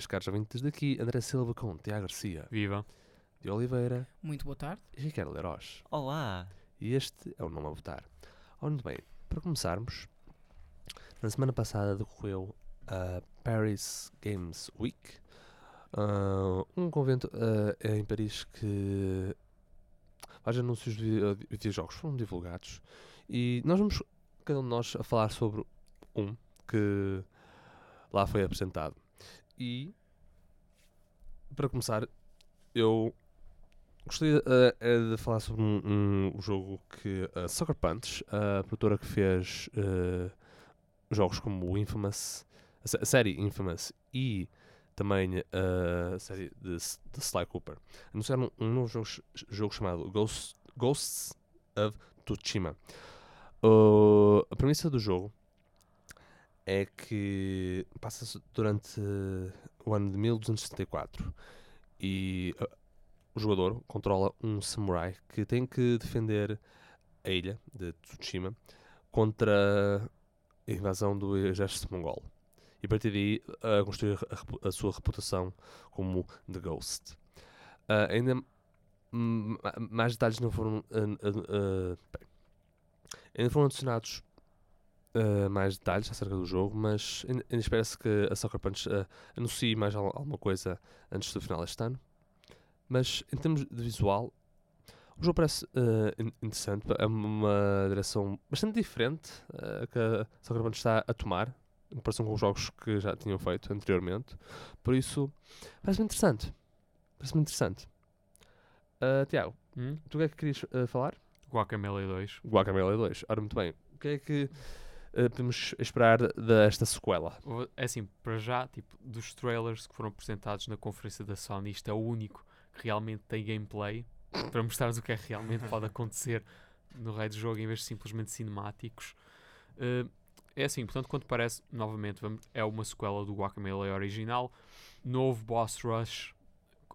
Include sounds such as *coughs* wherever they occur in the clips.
Vez, caros ouvintes, daqui André Silva com Tiago Garcia, Viva. de Oliveira Muito boa tarde. e Ricardo Leroz. Olá! E este é o nome a votar. Ora, muito bem, para começarmos, na semana passada decorreu a Paris Games Week, ah, um convento ah, em Paris que vários anúncios de de videojogos foram divulgados e nós vamos, cada um de nós, a falar sobre um que lá foi apresentado. E para começar, eu gostaria eh, eh, de falar sobre um, um- jogo que a Soccer Punch, a produtora que fez eh, jogos como o Infamous, a, sé- a série Infamous e também a série de, de Sly Cooper, anunciaram um novo jogo, jogo chamado Ghost- Ghosts of Tsushima. A premissa do jogo é que passa-se durante o ano de 1274 e uh, o jogador controla um samurai que tem que defender a ilha de Tsushima contra a invasão do exército mongol e a partir daí uh, construir a, a sua reputação como The Ghost. Uh, ainda ma- mais detalhes não foram uh, ainda foram adicionados uh, mais detalhes acerca do jogo, mas ainda, espera-se que a Soccer Punch uh, anuncie mais al- alguma coisa antes do final deste ano. Mas em termos de visual, o jogo parece uh, in- interessante. É uma direção bastante diferente que a Soccer Punch está a tomar em comparação com os jogos que já tinham feito anteriormente. Por isso, parece-me interessante. Parece-me interessante. Tiago, Hum? tu o que é que querias falar? Guacamele 2. Guacamele 2. Ora, muito bem. O que é que uh, podemos esperar desta sequela? É assim, para já, tipo, dos trailers que foram apresentados na conferência da Sony, isto é o único que realmente tem gameplay para mostrar o que é que realmente pode acontecer no raio do jogo em vez de simplesmente cinemáticos. Eh, é assim, portanto, quanto parece, novamente, vamos- é uma sequela do Guacamele original, novo boss rush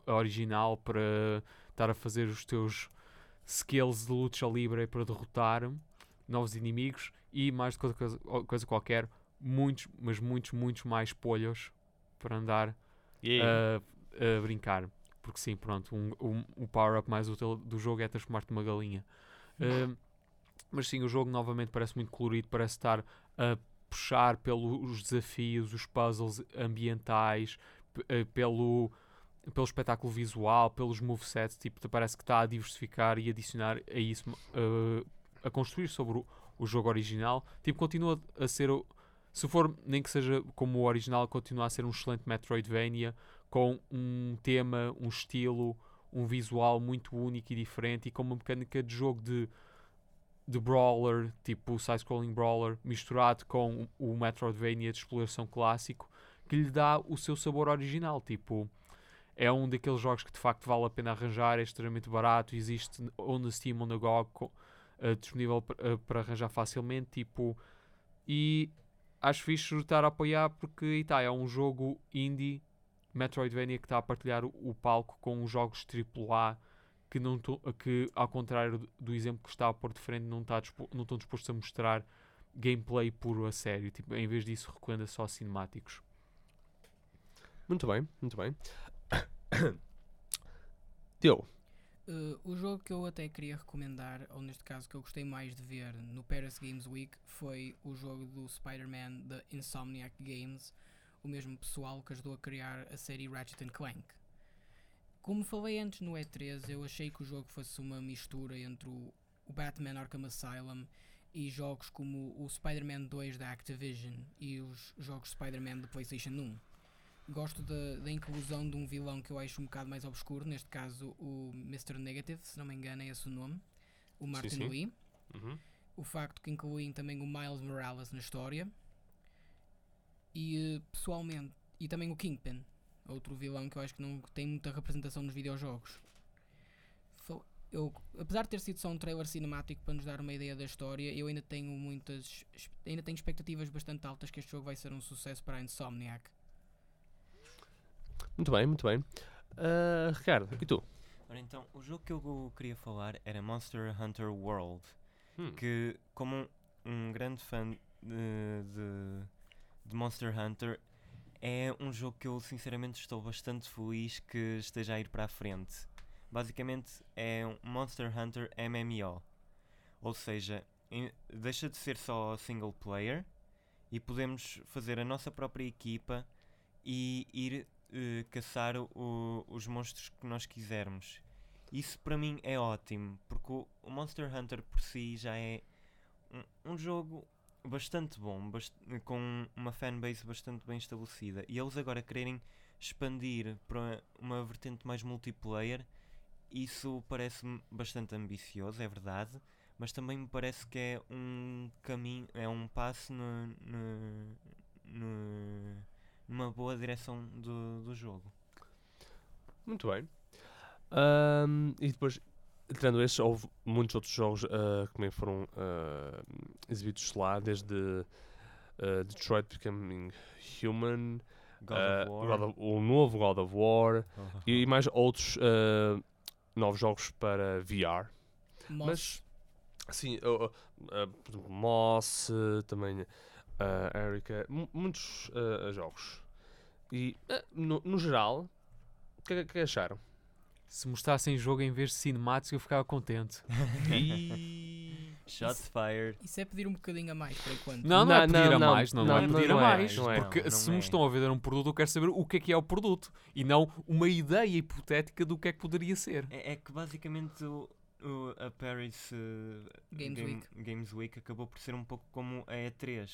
original para estar a fazer os teus skills de luta livre para derrotar novos inimigos e mais do que outra coisa, coisa qualquer, muitos, mas muitos, muitos mais polhos para andar a, a brincar. Porque sim, pronto, um, um, o power-up mais útil do jogo é transformar-te numa galinha. Uh, mas sim, o jogo novamente parece muito colorido, parece estar a puxar pelos desafios, os puzzles ambientais, eh, pelo, pelo espetáculo visual, pelos movesets, tipo, parece que está a diversificar e adicionar a isso, uh, a construir sobre o, o jogo original. Tipo, continua a ser, se for, nem que seja como o original, continua a ser um excelente Metroidvania, com um tema, um estilo, um visual muito único e diferente e com uma mecânica de jogo de, de brawler, tipo side-scrolling brawler, misturado com o o Metroidvania de exploração clássico, que lhe dá o seu sabor original. Tipo, é um daqueles jogos que de facto vale a pena arranjar, é extremamente barato, existe ou na Steam ou na GOG, eh, disponível pa- eh, para arranjar facilmente. Tipo, e acho fixe estar a apoiar porque tá, é um jogo indie Metroidvania que está a partilhar o, o palco com os jogos AAA que, não que ao contrário do, do exemplo que está a pôr de frente, não, está dispo- não estão dispostos a mostrar gameplay puro a sério. Tipo, em vez disso, recomenda só cinemáticos. Muito bem, muito bem. *coughs* Diogo, Uh, o jogo que eu até queria recomendar, ou neste caso que eu gostei mais de ver no Paris Games Week, foi o jogo do Spider-Man da Insomniac Games, o mesmo pessoal que ajudou a criar a série Ratchet Clank. Como falei antes no E3, eu achei que o jogo fosse uma mistura entre o, o Batman Arkham Asylum e jogos como o Spider-Man 2 da Activision e os jogos Spider-Man da PlayStation 1. Gosto da, inclusão de um vilão que eu acho um bocado mais obscuro, neste caso o Mr. Negative, se não me engano é esse o nome, o Martin sim. Lee, Uhum. o facto que incluem também o Miles Morales na história e eh, pessoalmente e também o Kingpin, outro vilão que eu acho que não tem muita representação nos videojogos. Eu, apesar de ter sido só um trailer cinemático para nos dar uma ideia da história, eu ainda tenho muitas ainda tenho expectativas bastante altas que este jogo vai ser um sucesso para a Insomniac. Muito bem, muito bem. Ah, Ricardo, e tu? Ora então, o jogo que eu queria falar era Monster Hunter World, Hum. que como um, um grande fã de, de, de Monster Hunter, é um jogo que eu sinceramente estou bastante feliz que esteja a ir para a frente. Basicamente é um Monster Hunter MMO, ou seja, em- deixa de ser só single player e podemos fazer a nossa própria equipa e ir eh, caçar o- os monstros que nós quisermos. Isso para mim é ótimo, porque o, o Monster Hunter por si já é um, um jogo bastante bom, bast- com uma fanbase bastante bem estabelecida. E eles agora quererem expandir para uma vertente mais multiplayer, isso parece-me bastante ambicioso, é verdade, mas também me parece que é um caminho, é um passo no, no- no- numa boa direção do, do jogo. Muito bem. Ahm, e depois, tirando estes, houve muitos outros jogos ah, que também foram ah, exibidos lá, desde ah, Detroit Becoming Human, God of War. God of- o novo God of War Oh, e, e mais outros novos jogos para VR. Moss, Mas, sim, uh, uh, uh, Moss, uh, também uh, Erika, mu- muitos uh, jogos. E, uh, no, no geral, o que, é que acharam? Se mostrassem jogo em vez de cinemáticos, eu ficava contente. *laughs* E... Shots fired. isso é pedir um bocadinho a mais por enquanto. Não, não, é Não, pedir não, a não, mais, não, não, não é não, pedir não a é, mais. não é, porque não, se me é. estão a vender um produto, eu quero saber o que é que é o produto e não uma ideia hipotética do que é que poderia ser. É, é que basicamente o, o- a Paris uh, Games Game- Week. Games Week acabou por ser um pouco como a E3.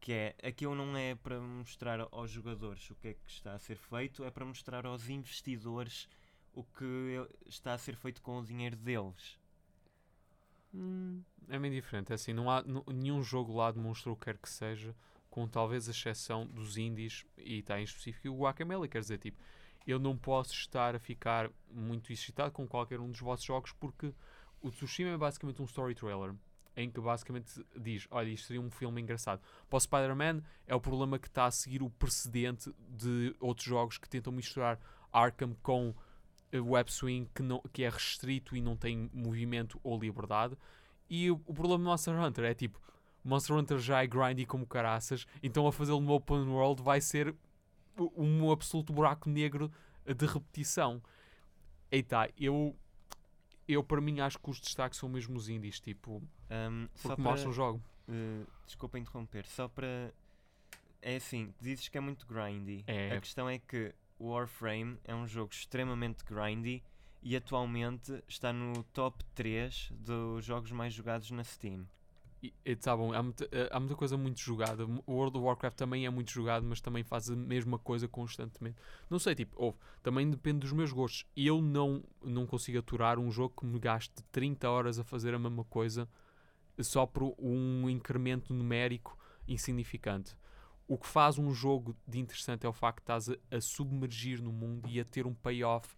Que é, aquilo não é para mostrar aos jogadores o que é que está a ser feito, é para mostrar aos investidores o que está a ser feito com o dinheiro deles. Hum, é meio diferente. É assim, não há nenhum jogo lá demonstrou o que quer que seja, com talvez a exceção dos indies, e está em específico o Guacamele. Quer dizer, tipo, eu não posso estar a ficar muito excitado com qualquer um dos vossos jogos porque o Tsushima é basicamente um story trailer. Em que basicamente diz: Olha, isto seria um filme engraçado. Para o Spider-Man, é o problema que está a seguir o precedente de outros jogos que tentam misturar Arkham com eh, web swing que, não, que é restrito e não tem movimento ou liberdade. E o, o problema do Monster Hunter é tipo: Monster Hunter já é grindy como caraças, então a fazê-lo no open world vai ser um absoluto buraco negro de repetição. Eita, eu, eu para mim acho que os destaques são mesmo os indies, tipo, Um, só porque para, mostram o jogo. uh, desculpa interromper, só para. É assim, dizes que é muito grindy. É. A questão é que o Warframe é um jogo extremamente grindy e atualmente está no top 3 dos jogos mais jogados na Steam. E, e tá bom, há muita, eh, há muita coisa muito jogada. O World of Warcraft também é muito jogado, mas também faz a mesma coisa constantemente. Não sei, tipo, ouve, também depende dos meus gostos. Eu não, não consigo aturar um jogo que me gaste 30 horas a fazer a mesma coisa só por um incremento numérico insignificante. O que faz um jogo de interessante é o facto de estás a, submergir no mundo e a ter um payoff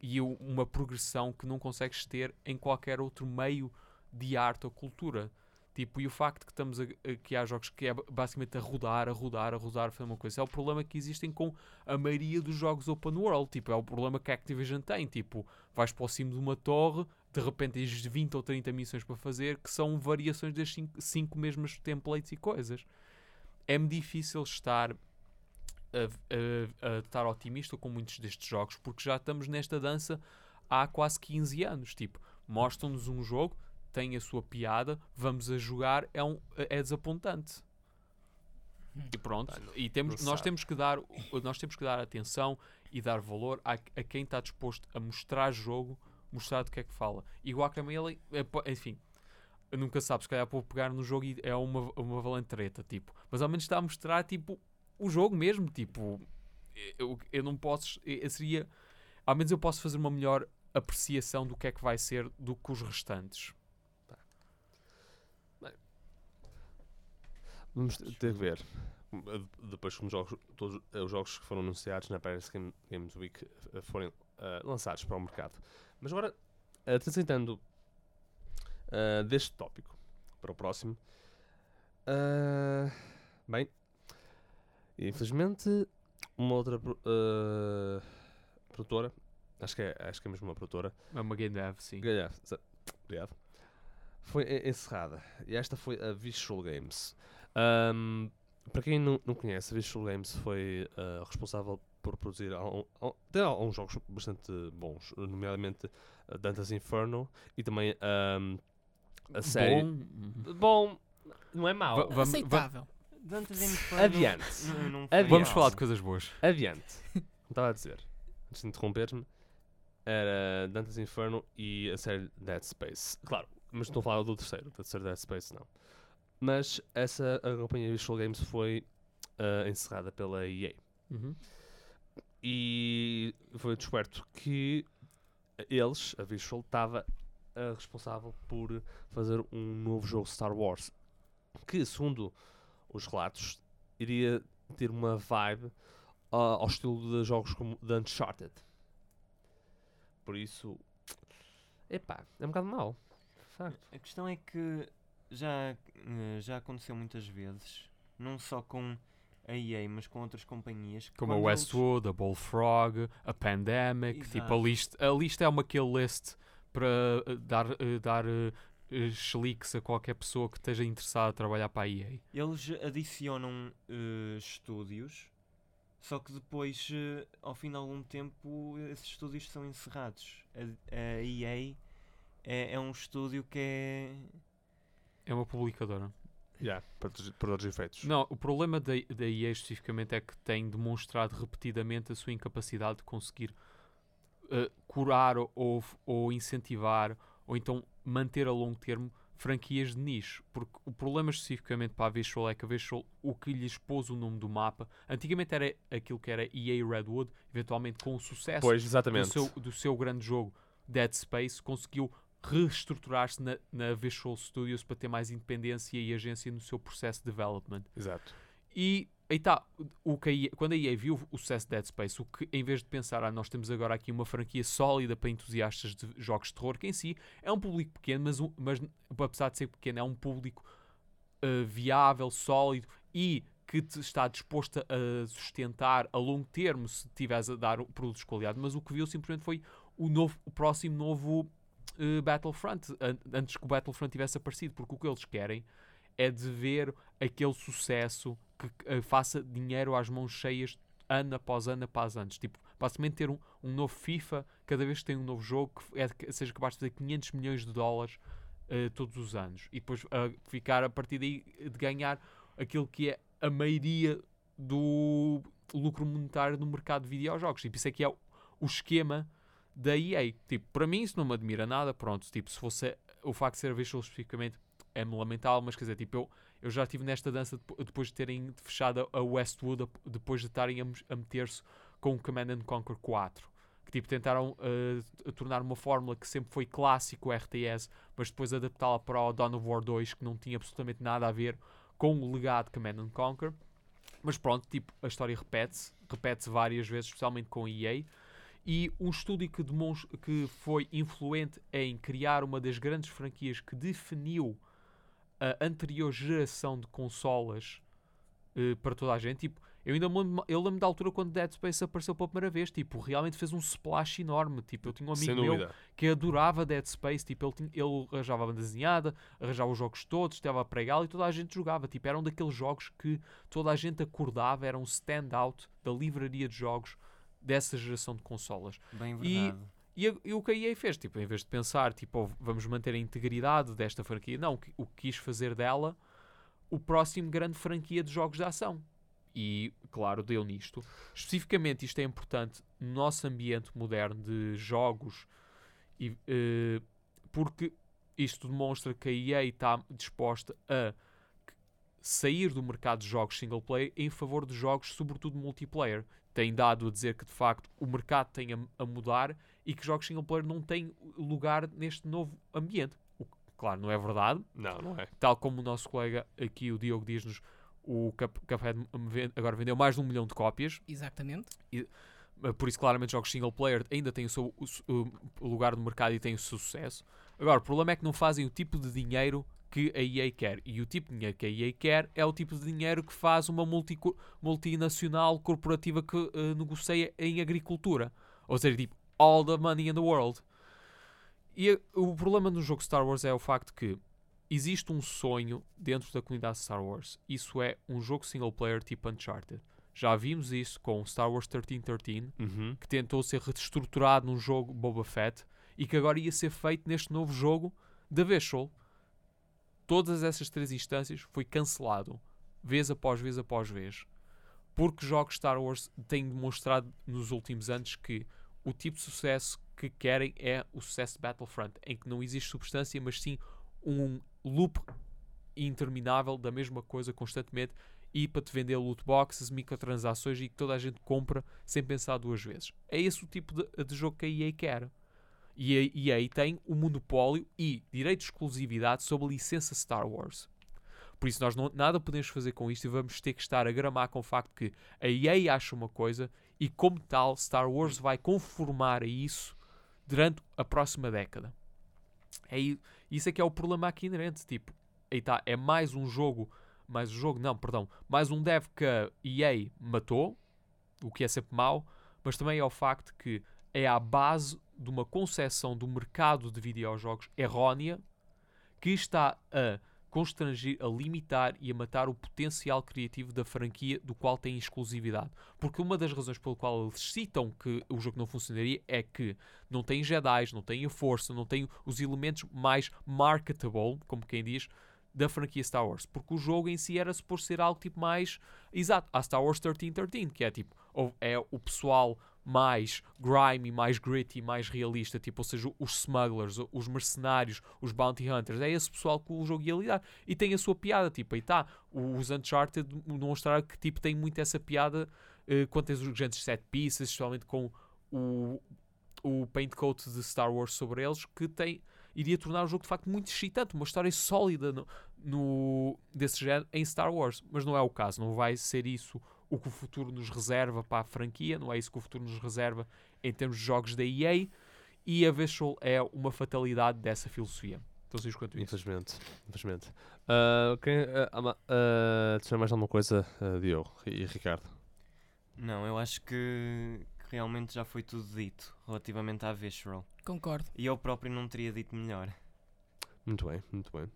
e uma progressão que não consegues ter em qualquer outro meio de arte ou cultura. Tipo, e o facto que estamos a, a- que há jogos que é ba- basicamente a rodar, a rodar, a rodar, a fazer uma coisa. É o problema que existem com a maioria dos jogos open world. Tipo, é o problema que a Activision tem. Tipo, vais para o cimo de uma torre, de repente tens 20 ou 30 missões para fazer que são variações das 5 mesmas templates e coisas. É-me difícil estar a, a- a estar otimista com muitos destes jogos porque já estamos nesta dança há quase 15 anos. Tipo, mostram-nos um jogo, tem a sua piada, vamos a jogar, é, um, é desapontante. E pronto, e temos, nós temos que dar nós temos que dar atenção e dar valor a, a quem está disposto a mostrar jogo, mostrar do que é que fala. E Guacamele, é enfim, nunca sabes, se calhar vou pegar no jogo e é uma, uma valentreta, tipo. Mas ao menos está a mostrar, tipo, o jogo mesmo, tipo. Eu, eu não posso. Eu seria. Ao menos eu posso fazer uma melhor apreciação do que é que vai ser do que os restantes. Tá. Vamos ter que ver. Depois, os jogos, todos os jogos que foram anunciados na Paris Games Week eh, forem uh, lançados para o mercado. Mas agora, uh, transitando uh, deste tópico para o próximo. uh, bem, infelizmente, uma outra pro- produtora, acho que, é, acho que é mesmo uma produtora, É uma dev, sim. Sa- Obrigado. Foi encerrada. E esta foi a Visual Games. Ahm, para quem não, não conhece, a Visual Games foi responsável por produzir até alguns jogos bastante bons, nomeadamente ah, Dante's Inferno e também ahm, a série. Bom, Bom, não é mau. Vamos- Aceitável. Dante's Inferno Adiante. não- não Adiante. vamos falar de coisas boas. Adiante. Estava a dizer, antes de interromper-me, era Dante's Inferno e a série Dead Space. Claro, mas estou a falar do terceiro, do terceiro Dead Space não. Mas essa a companhia Visual Games foi ah, encerrada pela EA. Uhum. E foi descoberto que eles, a Visual, estava ah, responsável por fazer um novo jogo Star Wars. Que, segundo os relatos, iria ter uma vibe ah, ao estilo de jogos como The Uncharted. Por isso, epá, é um bocado mau. A questão é que já, eh, já aconteceu muitas vezes, não só com a EA, mas com outras companhias. que Como a quando eles- Westwood, a Bullfrog, a Pandemic. Tipo, a Exato. lista, a lista é uma kill list para eh, dar, eh, dar cheliques a qualquer pessoa que esteja interessada a trabalhar para a EA. Eles adicionam eh, estúdios, só que depois, eh, ao fim de algum tempo, esses estúdios são encerrados. A, a EA é, é um estúdio que é. É uma publicadora. Yeah, para, para todos os efeitos. Não, o problema da, da EA especificamente é que tem demonstrado repetidamente a sua incapacidade de conseguir eh, curar ou, ou incentivar ou então manter a longo termo franquias de nicho. Porque o problema especificamente para a Visual é que a Visual, o que lhes pôs o nome do mapa, antigamente era aquilo que era EA Redwood, eventualmente com o sucesso Pois, do seu, do seu grande jogo Dead Space, conseguiu reestruturar-se na, na Visual Studios para ter mais independência e agência no seu processo de development. Exato. E aí tá, o que a EA quando a EA viu o sucesso de Dead Space, o que em vez de pensar, ah, nós temos agora aqui uma franquia sólida para entusiastas de jogos de terror, que em si é um público pequeno, mas, um, mas apesar de ser pequeno, é um público uh, viável, sólido e que está disposto a sustentar a longo termo se tiveres a dar produtos de qualidade. Mas o que viu simplesmente foi o, novo, o próximo novo uh, Battlefront, an- antes que o Battlefront tivesse aparecido, porque o que eles querem é de ver aquele sucesso que uh, faça dinheiro às mãos cheias ano após ano após anos. Tipo, basicamente ter um, um novo FIFA cada vez que tem um novo jogo que é, que seja capaz de fazer 500 milhões de dólares uh, todos os anos. E depois ficar a partir daí de ganhar aquilo que é a maioria do lucro monetário no mercado de videojogos. Tipo, isso é que é o, o esquema da EA. Tipo, para mim isso não me admira nada. Pronto, tipo, se fosse o facto de ser visual especificamente é-me lamentável, mas quer dizer, tipo, eu, eu já estive nesta dança depo- depois de terem fechado a Westwood, depois de estarem a, a meter-se com o Command and Conquer 4. Que tipo, tentaram uh, tornar uma fórmula que sempre foi clássico RTS, mas depois adaptá-la para o Dawn of War 2, que não tinha absolutamente nada a ver com o legado de Command and Conquer. Mas pronto, tipo, a história repete-se, repete-se várias vezes, especialmente com a EA. E um estúdio que, demonstra, que foi influente em criar uma das grandes franquias que definiu a anterior geração de consolas eh, para toda a gente. Tipo, eu ainda me lembro, eu lembro da altura quando Dead Space apareceu pela primeira vez. Tipo, realmente fez um splash enorme. Tipo, eu tinha um amigo meu que adorava Dead Space, tipo, ele, tinha- ele arranjava a banda desenhada, arranjava os jogos todos, estava a pregá-lo e toda a gente jogava. Tipo, eram daqueles jogos que toda a gente acordava, era um stand-out da livraria de jogos dessa geração de consolas. Bem E- verdade. E, a- e o que a EA fez, tipo, em vez de pensar, tipo, "Oh, vamos manter a integridade desta franquia, não, o que- o que quis fazer dela o próximo grande franquia de jogos de ação. E, claro, deu nisto. Especificamente, isto é importante no nosso ambiente moderno de jogos, e, eh, porque isto demonstra que a EA está disposta a sair do mercado de jogos single player em favor de jogos, sobretudo multiplayer. Tem dado a dizer que, de facto, o mercado tem a, a mudar e que jogos single player não têm lugar neste novo ambiente. O que, claro, não é verdade, Não, não é. tal como o nosso colega aqui, o Diogo, diz-nos, o Cup- Cuphead agora vendeu mais de um milhão de cópias, Exatamente. eh, por isso claramente jogos single player ainda têm o seu o o lugar no mercado e têm o seu sucesso. Agora, o problema é que não fazem o tipo de dinheiro que a EA quer. E o tipo de dinheiro que a EA quer é o tipo de dinheiro que faz uma multico- multinacional corporativa que eh, negocia em agricultura. Ou seja, tipo, all the money in the world. E o problema no jogo Star Wars é o facto que existe um sonho dentro da comunidade Star Wars. Isso é um jogo single player tipo Uncharted. Já vimos isso com Star Wars 1313, Uhum. que tentou ser reestruturado num jogo Boba Fett e que agora ia ser feito neste novo jogo da Visual. Todas essas três instâncias foi cancelado, vez após vez após vez, porque jogos Star Wars têm demonstrado nos últimos anos que o tipo de sucesso que querem é o sucesso de Battlefront, em que não existe substância, mas sim um loop interminável da mesma coisa constantemente e para te vender loot boxes, microtransações e que toda a gente compra sem pensar duas vezes. É esse o tipo de, de jogo que a EA quer. E a EA tem o monopólio e direito de exclusividade sobre a licença Star Wars. Por isso nós não, nada podemos fazer com isto e vamos ter que estar a gramar com o facto que a EA acha uma coisa e como tal Star Wars vai conformar a isso durante a próxima década. É, isso é que é o problema aqui inerente. Tipo, aí tá, é mais um jogo, mais um jogo, não, perdão, mais um dev que a EA matou, o que é sempre mau, mas também é o facto que é à base de uma concepção do mercado de videojogos errónea que está a constrangir, a limitar e a matar o potencial criativo da franquia do qual tem exclusividade. Porque uma das razões pelo qual eles citam que o jogo não funcionaria é que não tem Jedi, não tem a força, não tem os elementos mais marketable, como quem diz, da franquia Star Wars. Porque o jogo em si era suposto ser algo tipo mais exato, a Star Wars 1313, que é tipo, é o pessoal mais grimy, mais gritty, mais realista, tipo, ou seja, os smugglers, os mercenários, os bounty hunters, é esse pessoal que o jogo ia lidar. E tem a sua piada, tipo, aí está, os Uncharted demonstraram que tipo, tem muito essa piada eh, quando tens os grandes set pieces, especialmente com o, o paint coat de Star Wars sobre eles, que tem iria tornar o jogo de facto muito excitante, uma história sólida no, no- desse género em Star Wars, mas não é o caso, não vai ser isso o que o futuro nos reserva para a franquia, não é isso que o futuro nos reserva em termos de jogos da EA, e a Visual é uma fatalidade dessa filosofia. Então, seja quanto isso. Infelizmente. Infelizmente. Ah, quem, ama- ah, tinha mais alguma coisa, ah, Diogo e Ricardo? Não, eu acho que, que realmente já foi tudo dito relativamente à Visceral. Concordo. E eu próprio não teria dito melhor. Muito bem, muito bem.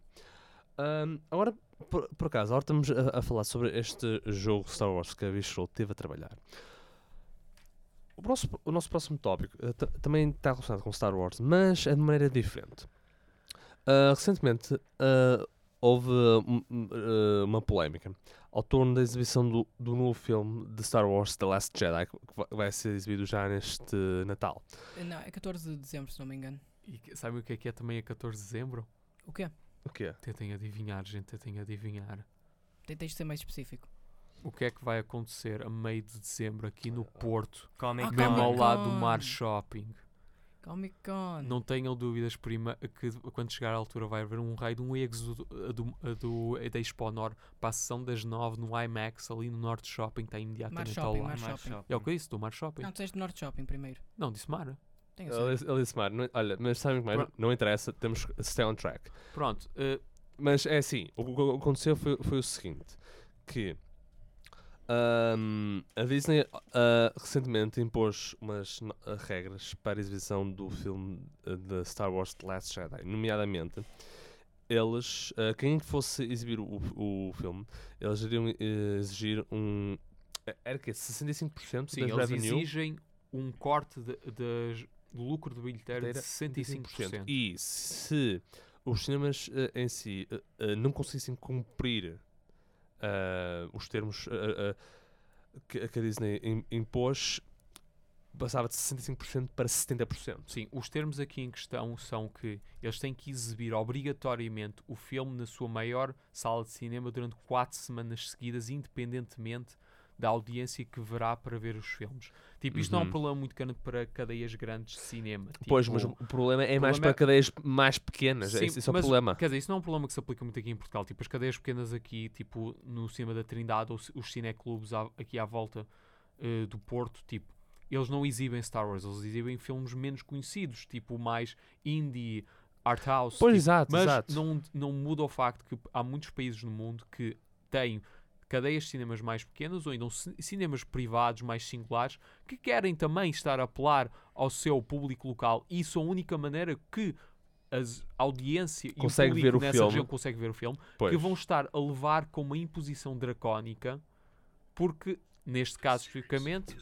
Ahm, agora, por, por acaso, agora estamos a, a falar sobre este jogo Star Wars que a Visual teve a trabalhar. O nosso, o nosso próximo tópico ta- também está relacionado com Star Wars, mas é de maneira diferente. Ah, recentemente ah, houve um, um, ah, uma polémica ao torno da exibição do, do novo filme de Star Wars The Last Jedi, que vai- ser exibido já neste Natal. Eh, Não, é 14 de dezembro, se não me engano. E sabem o que é que é também a 14 de dezembro? O quê? O quê? Tentem adivinhar, gente, tentem adivinhar. Tem- Tens de ser mais específico. O que é que vai acontecer a meio de dezembro aqui no Porto, Comic Ah, Con. mesmo ao Comic lado do. Mar Shopping? Comic Con. Não tenham dúvidas, prima, que quando chegar à altura vai haver um raio de um êxodo do, do, do, da Expo Nor para a sessão das 9 no IMAX, ali no Norte Shopping, está Mar imediatamente ao Shopping, lado. Mar Mar Shopping. É o que eu disse, do Mar Shopping. Não, disseste Norte Shopping primeiro. Não, disse Mar. Tenho certeza. Mário, não- olha, mas sabem o que mais? Pronto. Não interessa, temos que stay on track. Pronto, eh, Mas é assim, o que o que aconteceu foi, foi o seguinte, que ahm, a Disney ah, recentemente impôs umas no- ah, regras para a exibição do filme ah, de Star Wars The Last Jedi, nomeadamente eles, ah, quem fosse exibir o, o filme, eles iriam eh, exigir um, era que 65% sim, das eles revenue exigem um corte de, de- do lucro de bilheteira de 65%. E se os cinemas eh, em si eh, eh, não conseguissem cumprir os termos que, que a Disney im- impôs, passava de 65% para 70%. Sim, os termos aqui em questão são que eles têm que exibir obrigatoriamente o filme na sua maior sala de cinema durante quatro semanas seguidas, independentemente da audiência que verá para ver os filmes. Tipo, isto não é um Uhum. problema muito grande para cadeias grandes de cinema. Pois, tipo, mas o problema é mais problema para é- cadeias mais pequenas. Sim, esse, esse é o problema. Quer dizer, isso não é um problema que se aplica muito aqui em Portugal. Tipo, as cadeias pequenas aqui, tipo, no cinema da Trindade, ou os cineclubes aqui à volta eh, do Porto, tipo, eles não exibem Star Wars, eles exibem filmes menos conhecidos, tipo, mais indie, art house. Pois, tipo, exato, mas exato. Não, não muda o facto que há muitos países no mundo que têm cadeias de cinemas mais pequenas ou ainda ci- cinemas privados mais singulares que querem também estar a apelar ao seu público local e isso é a única maneira que as- audiência Consegue e o ver público o nessa filme. região consegue ver o filme Pois. que vão estar a levar com uma imposição dracónica porque neste caso especificamente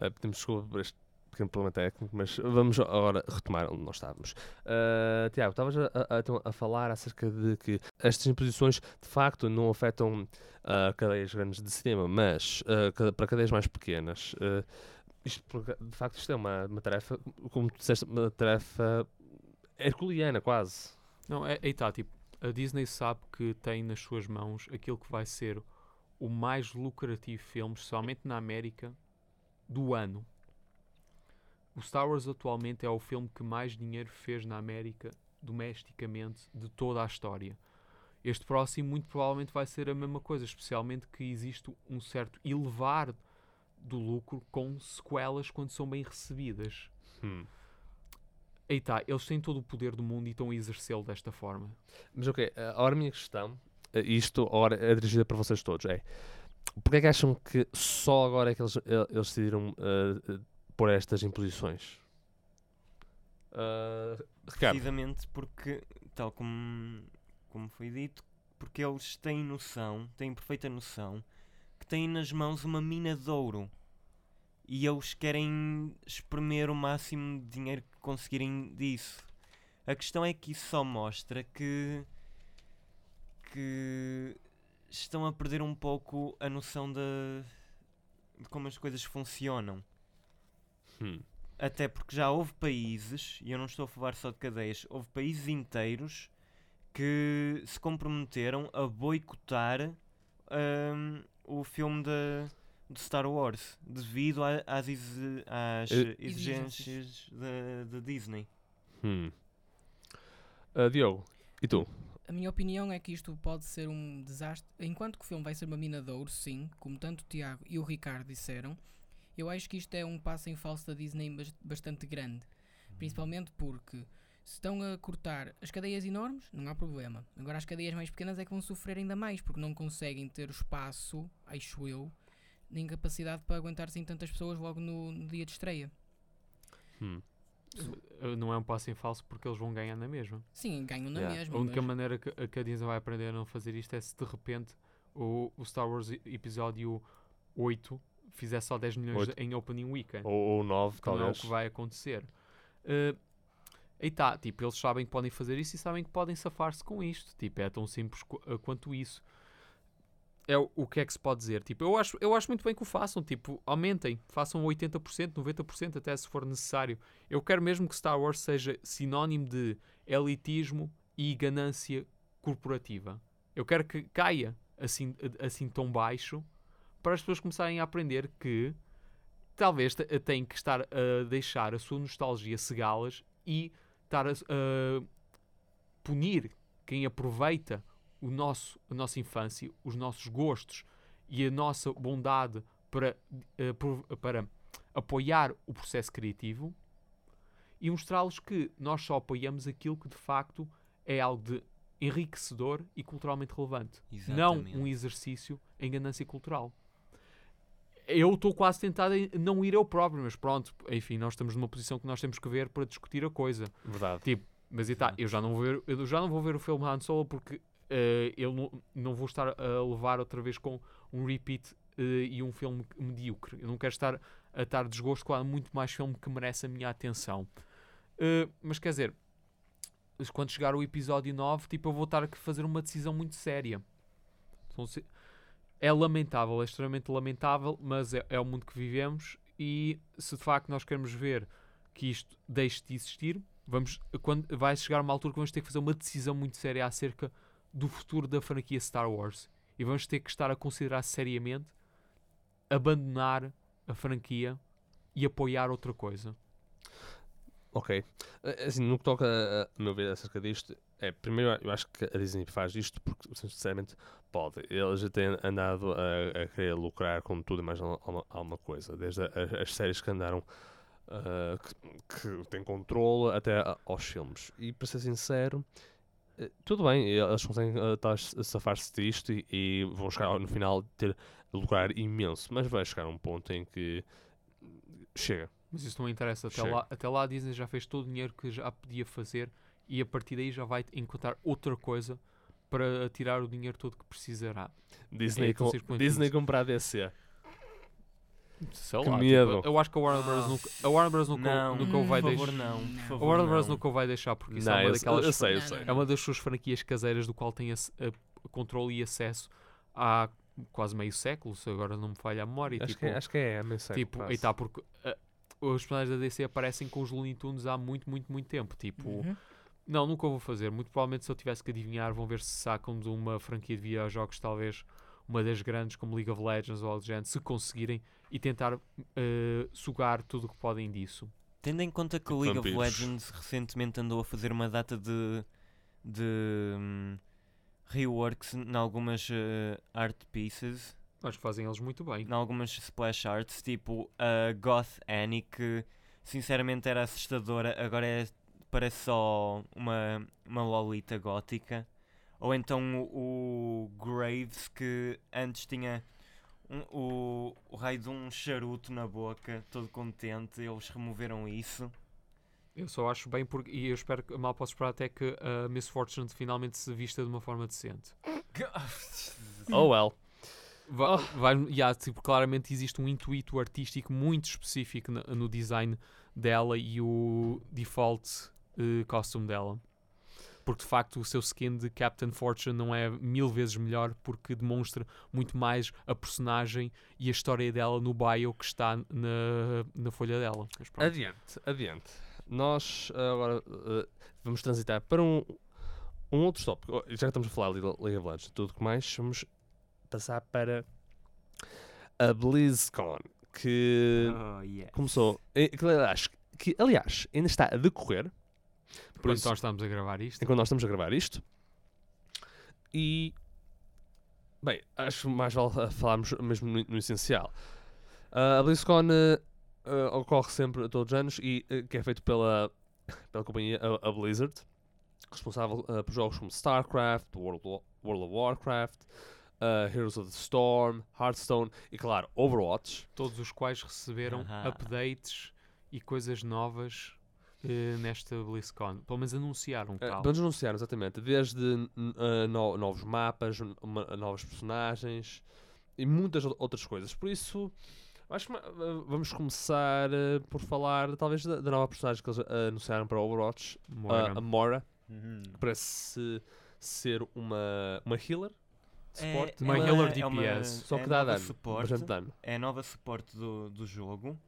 Uh, pedimos desculpa por este pequeno problema técnico, mas vamos agora retomar onde nós estávamos. Uh, Tiago, estavas a, a- então a falar acerca de que estas imposições de facto não afetam uh, cadeias grandes de cinema, mas uh, para cadeias mais pequenas. isto, de facto, isto é uma, uma tarefa, como tu disseste, uma tarefa herculeana, quase. Não, é, aí está, tipo, a Disney sabe que tem nas suas mãos aquilo que vai ser o mais lucrativo filme, especialmente na América, do ano. O Star Wars atualmente é o filme que mais dinheiro fez na América domesticamente de toda a história. Este próximo muito provavelmente vai ser a mesma coisa, especialmente que existe um certo elevar do lucro com sequelas quando são bem recebidas. Hum. Aí está, eles têm todo o poder do mundo e estão a exercê-lo desta forma. Mas ok, uh, agora a minha questão, uh, e isto agora é dirigida para vocês todos, é porque é que acham que só agora é que eles, uh, eles decidiram uh, pôr estas imposições? Uh, Precisamente porque, tal como, como foi dito, porque eles têm noção, têm perfeita noção, que têm nas mãos uma mina de ouro. E eles querem espremer o máximo de dinheiro que conseguirem disso. A questão é que isso só mostra que, que estão a perder um pouco a noção de, de como as coisas funcionam. Hum, Até porque já houve países, e eu não estou a falar só de cadeias, houve países inteiros que se comprometeram a boicotar hum, o filme de, de Star Wars devido a- às, exi- às Eh, exigências da da Disney. hum. Uh, Diogo, e tu? A minha opinião é que isto pode ser um desastre. Enquanto que o filme vai ser uma mina de ouro, sim, como tanto o Tiago e o Ricardo disseram, eu acho que isto é um passo em falso da Disney bas- bastante grande. Principalmente porque se estão a cortar as cadeias enormes, não há problema. Agora as cadeias mais pequenas é que vão sofrer ainda mais, porque não conseguem ter o espaço, acho eu, nem capacidade para aguentar assim tantas pessoas logo no, no dia de estreia. Hum. Uh, Não é um passo em falso porque eles vão ganhar na mesma. Sim, ganham na Yeah. mesma. A única mas- maneira que, a Disney vai aprender a não fazer isto é se de repente o, o Star Wars episódio 8 fizer só 10 milhões Oito. em opening weekend. Ou, ou nove, que não é o talvez. que vai acontecer. Uh, aí tá, tipo, eles sabem que podem fazer isso e sabem que podem safar-se com isto. Tipo, é tão simples uh, quanto isso. É o, o que é que se pode dizer? Tipo, eu acho, eu acho muito bem que o façam. Tipo, aumentem, façam 80%, 90% até se for necessário. Eu quero mesmo que Star Wars seja sinónimo de elitismo e ganância corporativa. Eu quero que caia assim, assim tão baixo para as pessoas começarem a aprender que talvez te- têm que estar a deixar a sua nostalgia cegá-las e estar a, punir quem aproveita o nosso, a nossa infância, os nossos gostos e a nossa bondade para, eh, para apoiar o processo criativo e mostrá-los que nós só apoiamos aquilo que de facto é algo de enriquecedor e culturalmente relevante não Exatamente. um exercício em ganância cultural. Eu estou quase tentado em não ir eu próprio, mas pronto, enfim, nós estamos numa posição que nós temos que ver para discutir a coisa. Verdade. Tipo, mas e tá, eu já não vou ver, eu já não vou ver o filme Han Solo porque eh, eu não, não vou estar a levar outra vez com um repeat eh, e um filme medíocre. Eu não quero estar a estar desgosto com há muito mais filme que merece a minha atenção. Eh, mas quer dizer, quando chegar o episódio 9, tipo, eu vou estar a fazer uma decisão muito séria. É lamentável, é extremamente lamentável, mas é, é o mundo que vivemos e se de facto nós queremos ver que isto deixe de existir, vamos, quando vai chegar uma altura que vamos ter que fazer uma decisão muito séria acerca do futuro da franquia Star Wars. E vamos ter que estar a considerar seriamente abandonar a franquia e apoiar outra coisa. Ok. Eh, Assim, no que toca a, a meu ver acerca disto, é, primeiro eu acho que a Disney faz isto porque, sinceramente, pode. Eles já têm andado a, a querer lucrar com tudo e mais al- alguma, alguma coisa. Desde a- as, séries que andaram, ah, que, que têm controle, até aos filmes. E, para ser sincero, eh, tudo bem, eles conseguem tá- safar-se disto e, e vão chegar no final ter lucrar imenso. Mas vai chegar um ponto em que chega. Mas isso não interessa. Até Chega. lá, até lá a Disney já fez todo o dinheiro que já podia fazer e a partir daí já vai encontrar outra coisa para tirar o dinheiro todo que precisará. Disney, então com, Disney comprar a DC. Sei Que lá, medo. Tipo, eu acho que a Warner Bros. nunca, a Warner Bros. nunca, Não, nunca o vai deixar. não. A A Warner Bros. não. nunca o vai deixar porque isso Não, é uma eu, daquelas eu sei, eu sei. É uma das suas franquias caseiras do qual tem ac- a- controle e acesso há quase meio século, se agora não me falha a memória. Acho, tipo, que, é- acho que é, é meio século, tipo, e tá, porque ah, os personagens da DC aparecem com os Looney Tunes há muito, muito, muito tempo. Tipo, Uhum. não, nunca o vou fazer. Muito provavelmente se eu tivesse que adivinhar, vão ver se sacam de uma franquia de videojogos, talvez uma das grandes como League of Legends ou algo do género, se conseguirem e tentar eh, sugar tudo o que podem disso. Tendo em conta que o Tipo League of. Legends recentemente andou a fazer uma data de, de hum, reworks em algumas eh, art pieces, Acho que fazem eles muito bem. em algumas splash arts, tipo a Goth Annie, que sinceramente era assustadora, agora é, parece só uma, uma lolita gótica. Ou então o, o Graves, que antes tinha um- o, o raio de um charuto na boca, todo contente, eles removeram isso. Eu só acho bem porque, e eu espero que mal posso esperar até que a Miss Fortune finalmente se vista de uma forma decente. *laughs* Oh well. Va- Vai, yeah, tipo, claramente existe um intuito artístico muito específico na- no design dela e o default eh, costume dela. Porque de facto o seu skin de Captain Fortune não é mil vezes melhor porque demonstra muito mais a personagem e a história dela no bio que está na, na folha dela. Adiante, adiante. Nós ah, agora ah, vamos transitar para um, um outro tópico. Oh, Já que estamos a falar de League of Legends tudo o que mais, vamos passar para a BlizzCon, que Oh, yes. começou. Que, aliás, que, aliás, ainda está a decorrer. Por Enquanto isso, nós estamos a gravar isto. enquanto nós estamos a gravar isto. E. Bem, acho mais vale falarmos mesmo no, no essencial. Ah, a BlizzCon ah, ocorre sempre todos os anos e ah, que é feito pela, pela companhia a, a Blizzard, responsável por jogos como StarCraft, World, World of Warcraft, ah, Heroes of the Storm, Hearthstone e, claro, Overwatch. todos os quais receberam Ahá. updates e coisas novas eh, nesta BlizzCon. Pelo menos anunciaram Uh, tal. Vamos anunciar, exatamente. Desde uh, no- novos mapas, novos personagens e muitas ou- outras coisas. Por isso, acho que uh, vamos começar uh, por falar, talvez, da, da nova personagem que eles uh, anunciaram para Overwatch, uh, Moira. a Mora. Uhum. Parece ser uma, uma healer de É- suporte, Uma ela healer é uma- DPS. só é que dá dano, Suporte, bastante dano. é a nova suporte do, do jogo.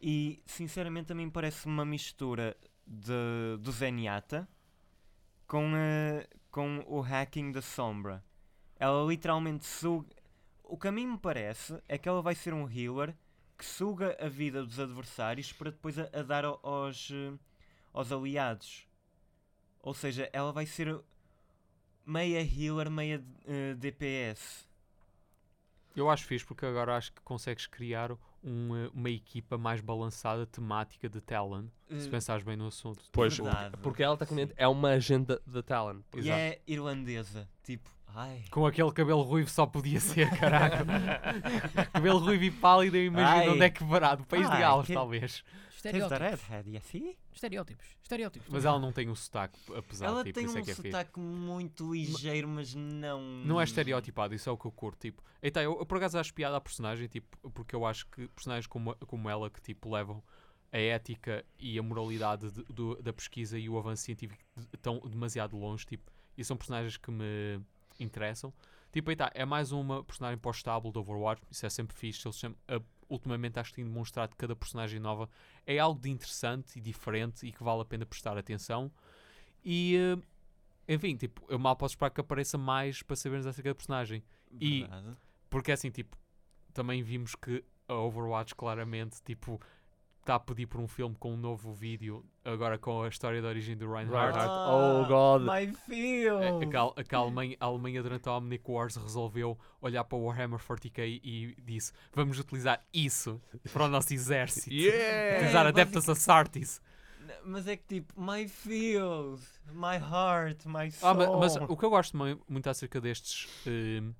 E sinceramente a mim parece uma mistura de, do Zenyatta com, a- com o hacking da sombra. Ela literalmente suga. O que a mim me parece é que ela vai ser um healer que suga a vida dos adversários para depois a, a dar ao- aos, eh, aos aliados. Ou seja, ela vai ser meia healer, meia eh, DPS. Eu acho fixe porque agora acho que consegues criar um, eh, uma equipa mais balançada temática de Talon. Se Eh, pensares bem no assunto. Pois, Verdade. porque ela tecnicamente é uma agenda da Talon. E Exato. é irlandesa. Tipo, ai. Com aquele cabelo ruivo só podia ser, caralho. *laughs* cabelo ruivo e pálido, eu imagino Ai. onde é que varado. País de Ai, Gales, que- talvez. Estereótipos. redhead, e assim? Estereótipos. Estereótipos. Mas ela não tem um sotaque apesar Ela tipo, tem isso um é que é fixe. sotaque muito ligeiro, mas não. Não é estereotipado, isso é o que eu curto. Tipo, então, eu, eu por acaso acho piada à personagem, tipo, porque eu acho que personagens como, como ela que tipo, levam a ética e a moralidade de- do- da pesquisa e o avanço científico de- estão demasiado longe, tipo, e são personagens que me interessam. Tipo, aí tá, é mais uma personagem para o estábulo do Overwatch, isso é sempre fixe. Eles chamam, a- ultimamente acho que tem demonstrado que cada personagem nova é algo de interessante e diferente e que vale a pena prestar atenção. E, eh, enfim, tipo, eu mal posso esperar que apareça mais para sabermos acerca da personagem. E- Verdade. Porque assim, tipo, também vimos que a Overwatch claramente, tipo, está a pedir por um filme com um novo vídeo, agora com a história da origem do Reinhardt. Reinhardt. Oh, God. My! É, que a, que a Alemanha, a Alemanha durante a Omnic Wars resolveu olhar para o Warhammer 40k e disse vamos utilizar isso para o nosso exército. *laughs* Yeah! Utilizar É, Adeptus Astartes. N- Mas é que tipo, my feels, my heart, my Ah, soul. ma- mas, o que eu gosto mui- muito acerca destes, ehm,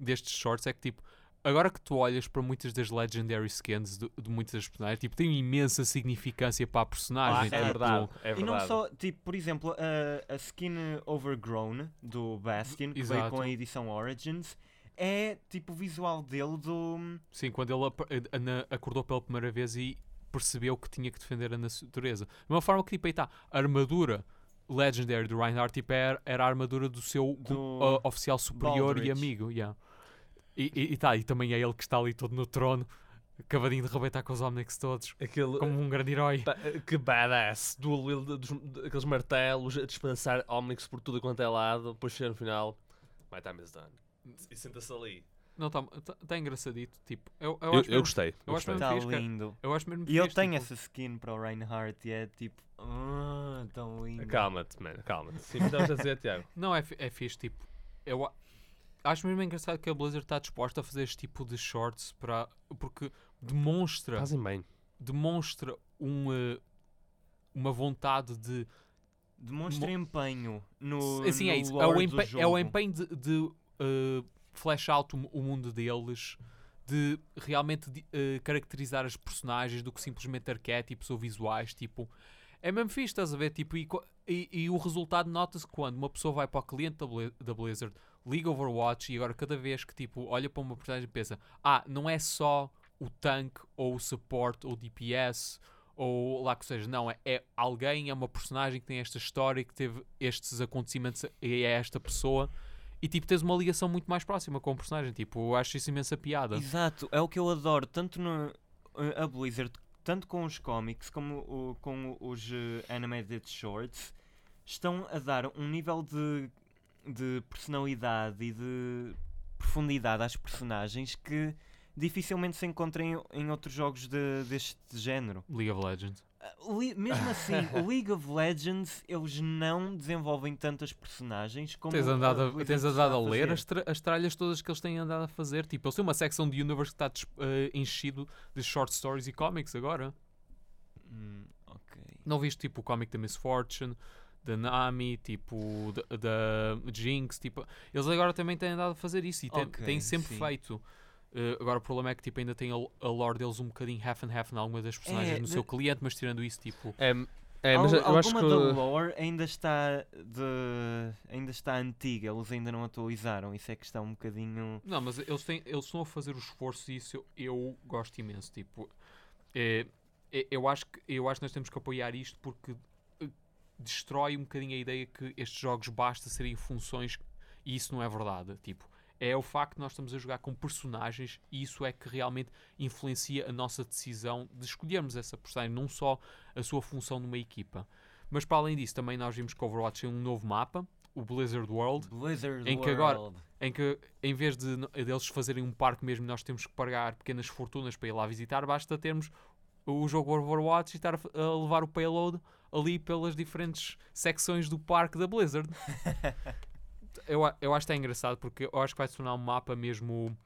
destes shorts é que tipo, agora que tu olhas para muitas das legendary skins de, de muitas das personagens, tipo, tem imensa significância para a Ah, personagem. é tipo, verdade, é E não verdade. só, tipo, por exemplo, a, a skin Overgrown do Bastion, que veio Exato. com a edição Origins, é tipo o visual dele do. Sim, quando ele na- acordou pela primeira vez e percebeu que tinha que defender a natureza. De uma forma que, tipo, aí está, a armadura Legendary do Reinhardt tipo, era, era a armadura do seu Do uh, oficial superior e amigo. Yeah. E, e, e tá, e também é ele que está ali todo no trono, acabadinho de arrebentar com os Omnics todos, Aquele, como um grande herói. Ba- que badass. Dual dos, aqueles martelos a despedaçar Omnix por tudo quanto é lado. Depois chega no final. My time is done. E senta-se ali. Não, está tá, tá engraçadito. Tipo, eu, eu, Eu, acho eu mesmo, gostei. Eu acho gostei. mesmo- Está lindo. eu acho mesmo E eu tenho tipo, essa skin para o Reinhardt e é tipo. Ah, tão lindo. Calma-te, man. Calma-te. Sim, estavas a dizer, Tiago. Não, é, é fixe, tipo, eu acho mesmo engraçado que a Blizzard está disposta a fazer este tipo de shorts para, porque demonstra, Fazem bem. demonstra um, eh, uma vontade de, Demonstra empenho no. assim, é no isso, é o, lore do empe- é o empenho de, de eh, flash out o, o mundo deles, de realmente de, eh, caracterizar as personagens do que simplesmente arquétipos ou visuais, tipo, é mesmo fixe, estás a ver, tipo, e, e- e o resultado nota-se quando uma pessoa vai para o cliente da Blizzard, liga Overwatch e agora cada vez que, tipo, olha para uma personagem pensa, ah, não é só o tank ou o support ou o DPS ou lá que seja, não, é, é alguém, é uma personagem que tem esta história, que teve estes acontecimentos e é esta pessoa e tipo tens uma ligação muito mais próxima com o personagem, tipo, eu acho isso imensa piada. Exato, é o que eu adoro, tanto no, eh, a Blizzard, tanto com os cómics como o- com os eh, animated shorts, estão a dar um nível de, de personalidade e de profundidade às personagens que dificilmente se encontra em, outros jogos de- deste género. League of Legends. Ah, mesmo assim, *laughs* o League of Legends, eles não desenvolvem tantas personagens como Tens andado, a tens andado a ler as, tra- as tralhas todas que eles têm andado a fazer. Tipo, eles têm uma secção de Universe que está eh, enchido de short stories e comics agora. Hum, ok. Não viste tipo o cómic da Miss Fortune, da Nami, tipo da, Jinx, tipo, eles agora também têm andado a fazer isso e têm, Ok, têm sempre sim. feito. Eh, agora o problema é que tipo, ainda tem a, a lore deles um bocadinho half and half em alguma das personagens É, no de- seu cliente, mas tirando isso, tipo, É, é mas Al- eu acho alguma que. da lore ainda está de ainda está antiga, eles ainda não atualizaram, isso é que está um bocadinho Não, mas eles, têm, eles estão a fazer o esforço e isso eu, eu gosto imenso. Tipo, é, é- eu, acho que, eu acho que nós temos que apoiar isto porque destrói um bocadinho a ideia que estes jogos basta serem funções e isso não é verdade. Tipo, é o facto de nós estamos a jogar com personagens e isso é que realmente influencia a nossa decisão de escolhermos essa personagem, não só a sua função numa equipa. Mas para além disso, também nós vimos que Overwatch tem um novo mapa, o Blizzard World, Blizzard Em que agora- World. em que em vez de deles fazerem um parque mesmo, nós temos que pagar pequenas fortunas para ir lá visitar, basta termos o jogo Overwatch e estar a levar o payload ali pelas diferentes secções do parque da Blizzard. *laughs* eu, eu acho que é engraçado porque eu acho que vai se tornar um mapa mesmo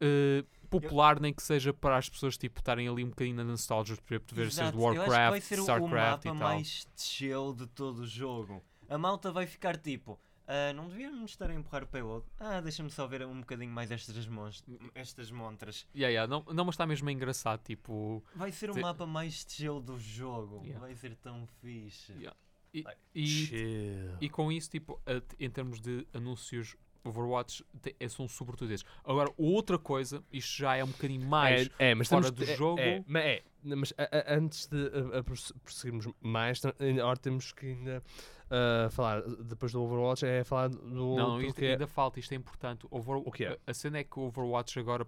eh, popular, nem que seja para as pessoas tipo estarem ali um bocadinho na nostalgia, por exemplo, de ver Exato, de eu acho que vai Warcraft, ser o- o Starcraft mapa e tal. mais chill de todo o jogo. A malta vai ficar tipo, "Ah, não devíamos estar a empurrar o payload. Ah, deixa-me só ver um bocadinho mais estas, mons- estas montras. Yeah, yeah, não, não, mas está mesmo engraçado, tipo. Vai ser o Te- mapa mais chill do jogo. Yeah. Vai ser tão fixe. Yeah. E, e. E com isso, tipo, a- em termos de anúncios, Overwatch é- são sobretudo esses. Agora, outra coisa, isto já é um bocadinho mais. é, é, mas fora do é- jogo. É, mas é, mas a- a- antes de a- a prosse- prosseguirmos mais, agora temos que ainda ah, falar, depois do Overwatch, é falar do. não, isto é- ainda falta, isto é importante. Over, O que é? A, cena é que o Overwatch agora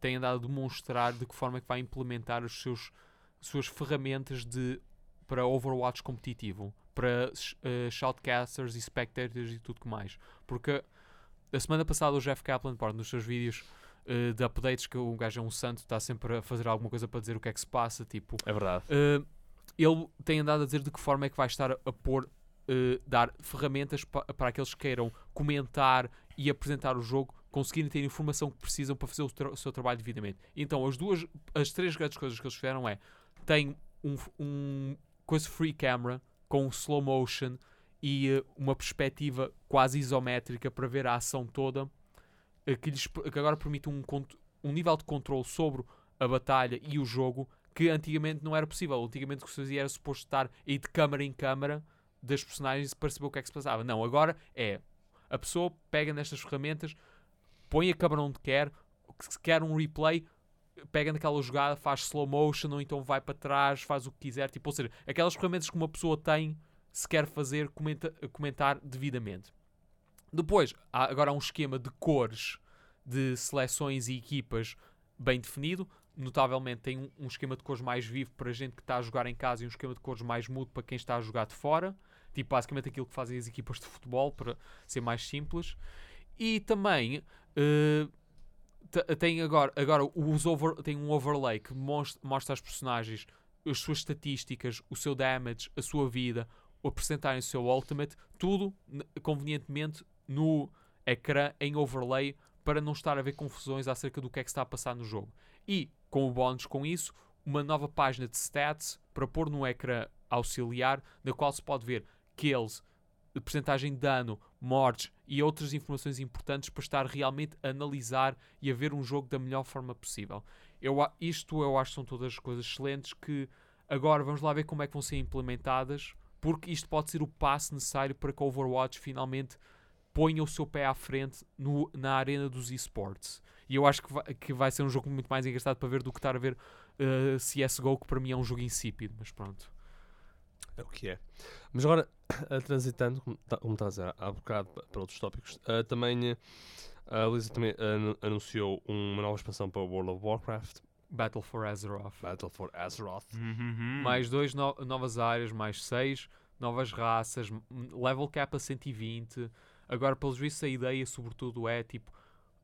tem andado a demonstrar de que forma é que vai implementar os seus suas ferramentas de para Overwatch competitivo, para uh, shoutcasters e spectators e tudo que mais. Porque a semana passada o Jeff Kaplan, pá, nos seus vídeos uh, de updates, que o gajo é um santo, está sempre a fazer alguma coisa para dizer o que é que se passa, tipo, É verdade. Uh, ele tem andado a dizer de que forma é que vai estar a, a pôr, uh, dar ferramentas pa- para aqueles que queiram comentar e apresentar o jogo, conseguirem ter a informação que precisam para fazer o, tra- o seu trabalho devidamente. Então, as duas, as três grandes coisas que eles fizeram é, tem um, um coisa free camera com slow motion e uh, uma perspectiva quase isométrica para ver a ação toda, uh, que, lhes, que agora permite um, um nível de controle sobre a batalha e o jogo que antigamente não era possível. Antigamente o que se fazia era suposto estar aí de câmara em câmara das personagens para saber o que é que se passava. Não, agora é a pessoa pega nestas ferramentas, põe a câmera onde quer, se quer um replay, pega naquela jogada, faz slow motion ou então vai para trás, faz o que quiser. Tipo, ou seja, aquelas ferramentas que uma pessoa tem se quer fazer, comenta- comentar devidamente. Depois, há agora há um esquema de cores, de seleções e equipas bem definido. Notavelmente tem um, um esquema de cores mais vivo para a gente que está a jogar em casa e um esquema de cores mais mudo para quem está a jogar de fora. Tipo, basicamente aquilo que fazem as equipas de futebol para ser mais simples. E também te- tem agora, agora os over, tem um overlay que mostra, mostra às personagens as suas estatísticas, o seu damage, a sua vida, o percentarem o seu ultimate, tudo convenientemente no ecrã em overlay para não estar a ver confusões acerca do que é que está a passar no jogo. E, com o bónus com isso, uma nova página de stats para pôr no ecrã auxiliar, na qual se pode ver kills, percentagem de dano, mortes e outras informações importantes para estar realmente a analisar e a ver um jogo da melhor forma possível. Eu, isto eu acho que são todas coisas excelentes que agora vamos lá ver como é que vão ser implementadas, porque isto pode ser o passo necessário para que o Overwatch finalmente ponha o seu pé à frente no- na arena dos esportes. E eu acho que vai, que vai ser um jogo muito mais engraçado para ver do que estar a ver uh, CSGO, que para mim é um jogo insípido, mas pronto. É o que é. Mas agora, a *coughs* transitando, como tá- como estás a há bocado pa- para outros tópicos, ah, também ah, a Blizzard também anu- anunciou uma nova expansão para World of Warcraft, Battle for Azeroth. Battle for Azeroth. Uhum. Mais dois no- novas áreas, mais seis novas raças, level cap a 120. Agora, pelos vistos, a ideia, sobretudo, é tipo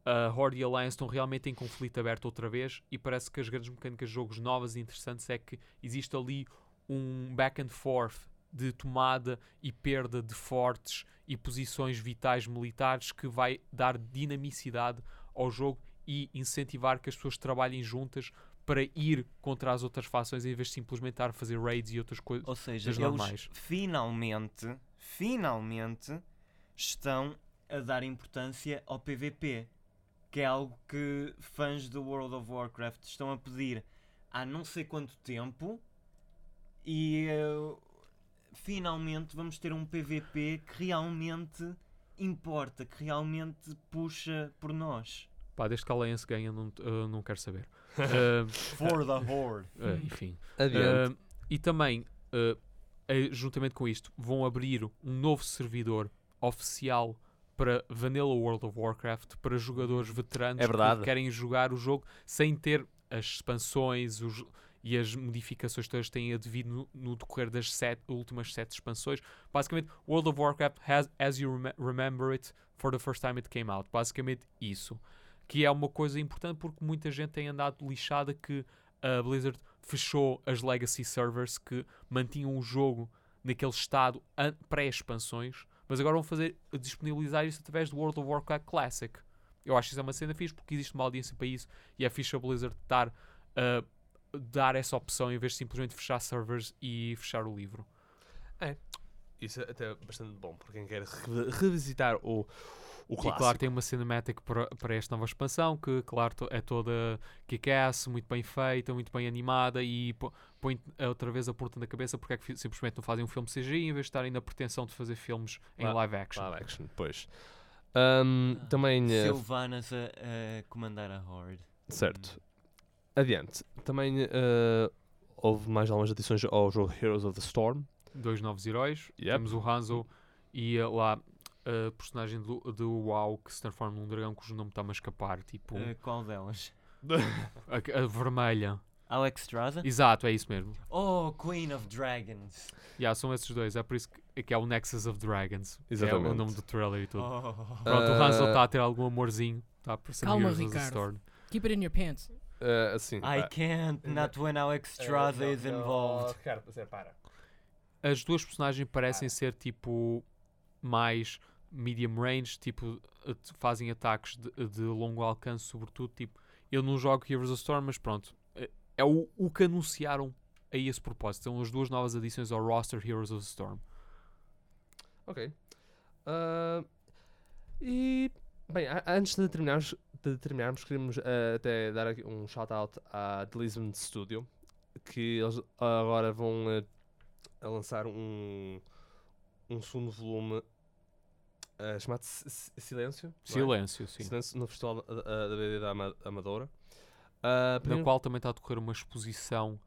a Horde e a Alliance estão realmente em conflito aberto outra vez e parece que as grandes mecânicas de jogos novas e interessantes é que existe ali um back and forth de tomada e perda de fortes e posições vitais militares que vai dar dinamicidade ao jogo e incentivar que as pessoas trabalhem juntas para ir contra as outras fações em vez de simplesmente estar a fazer raids e outras coisas. Ou seja, eles normais. finalmente, finalmente estão a dar importância ao PVP, que é algo que fãs do World of Warcraft estão a pedir há não sei quanto tempo e eh, finalmente vamos ter um PVP que realmente importa, que realmente puxa por nós. Pá, desde que a Alliance ganha, não, eu não quero saber. Ah, *laughs* For the Horde. ah, enfim. Adiante. Uh, e também, uh, eh, juntamente com isto, vão abrir um novo servidor oficial para Vanilla World of Warcraft para jogadores veteranos É verdade. que querem jogar o jogo sem ter as expansões os- e as modificações todas têm a devido no, no decorrer das sete, últimas sete expansões. Basicamente, World of Warcraft has as you rem- remember it for the first time it came out. Basicamente isso. Que é uma coisa importante porque muita gente tem andado lixada que a Blizzard fechou as legacy servers que mantinham o jogo naquele estado an- pré-expansões, mas agora vão fazer disponibilizar isso através do World of Warcraft Classic. Eu acho que isso é uma cena fixe porque existe uma audiência para isso e é fixe a Blizzard dar, a dar essa opção em vez de simplesmente fechar servers e fechar o livro. Isso é até bastante bom para quem quer re- revisitar o, o E clássico. claro, tem uma cinematic para, para esta nova expansão que, claro, é toda kick-ass, muito bem feita, muito bem animada e põe outra vez a porta na cabeça porque é que simplesmente não fazem um filme CGI em vez de estarem na pretensão de fazer filmes em live action. Live action, pois. Ahm, também, eh, Sylvanas a, a comandar a Horde. certo. Adiante. Também eh, houve mais algumas adições ao jogo Heroes of the Storm. Dois novos heróis. Yep. Temos o Hanzo e eh, lá a personagem do, do WoW que se transforma num dragão cujo nome está-me a escapar. Tipo, Uh, qual delas? *laughs* A, a vermelha. Alex Straza? Exato, é isso mesmo. Oh, Queen of Dragons. Yeah, são esses dois. É por isso que, que é o Nexus of Dragons. que É Exatamente. o nome do trailer e tudo. Oh. Pronto, o Ah, Hansel está a ter algum amorzinho. Está a perceber Calma, Ricardo. Keep it in your pants. Ah, assim. I can't, not when Alex Straza is involved. Ricardo, você para. As duas personagens parecem ser tipo mais medium range, tipo at- fazem ataques de, de longo alcance, sobretudo. Tipo, eu não jogo Heroes of Storm, mas pronto, é, é o, o que anunciaram a esse propósito. São as duas novas adições ao roster Heroes of the Storm. Ok. Ah, e, bem, antes de terminarmos, de terminarmos queríamos ah, até dar aqui um shout-out à The Studio, que eles agora vão a lançar um, um segundo volume ah, chamado Si- Si- Silêncio. é? Silêncio, sim. Silêncio no Festival da, da, da BD da Ama- Amadora. Na primeiro- qual também está a decorrer uma exposição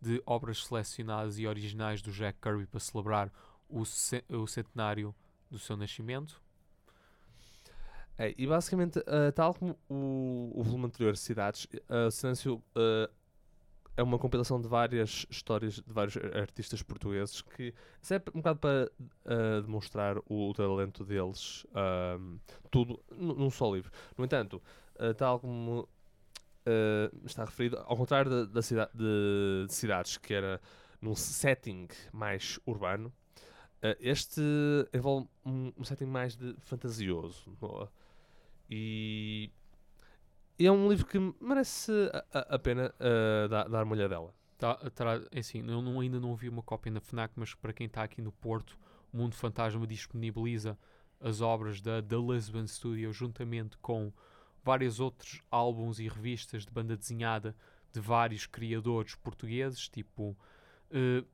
de obras selecionadas e originais do Jack Kirby para celebrar o, ce- o centenário do seu nascimento. É, e basicamente, ah, tal como o, o volume anterior, Cidades, ah, Silêncio ah, é uma compilação de várias histórias de vários ar- artistas portugueses que isso é um bocado para ah, demonstrar o, talento deles, ah, tudo nu- num só livro. No entanto, ah, tal como ah, está referido, ao contrário da, da cida- de, de Cidades, que era num setting mais urbano, este envolve um, um setting mais de fantasioso. e é um livro que merece a, a- pena ah, dar, dar uma olhadela. Tá, é assim, eu não- ainda não vi uma cópia na FNAC, mas para quem está aqui no Porto, o Mundo Fantasma disponibiliza as obras da, da Lisbon Studio juntamente com vários outros álbuns e revistas de banda desenhada de vários criadores portugueses, tipo... eh,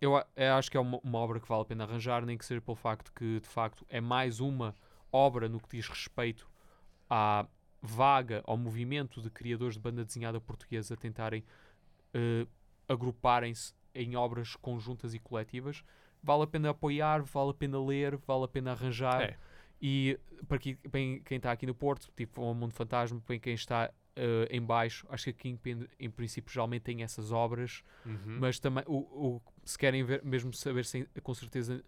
eu, eu acho que é uma, uma obra que vale a pena arranjar, nem que seja pelo facto que, de facto, é mais uma obra no que diz respeito à vaga, ao movimento de criadores de banda desenhada portuguesa a tentarem eh, agruparem-se em obras conjuntas e coletivas. Vale a pena apoiar, vale a pena ler, vale a pena arranjar. É. E para quem está aqui no Porto, tipo o Mundo Fantasma, bem quem está eh, em baixo, acho que aqui em, em princípio geralmente tem essas obras, mas também o, o- se querem ver, mesmo saber sem, com certeza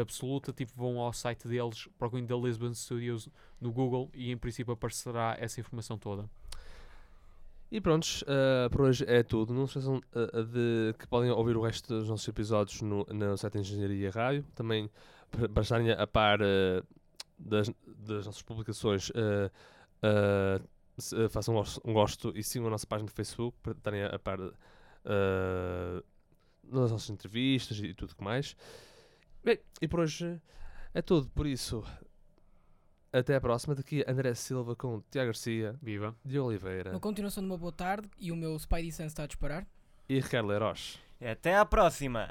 absoluta, tipo vão ao site deles, procurem da Lisbon Studios no Google e em princípio aparecerá essa informação toda. E prontos, ah, por hoje é tudo. Não se esqueçam ah, de que podem ouvir o resto dos nossos episódios no, no site Engenharia Rádio. Também para estarem a par ah, das, das nossas publicações, façam um gos- gosto e sigam a nossa página do Facebook para estarem a, par das nossas entrevistas e tudo que mais. Bem, e por hoje é tudo. Por isso, até a próxima. Daqui André Silva com Tiago Garcia, Viva! de Oliveira. Uma continuação de uma boa tarde e o meu Spidey Sense está a disparar. e Ricardo Leiroz. Até à próxima!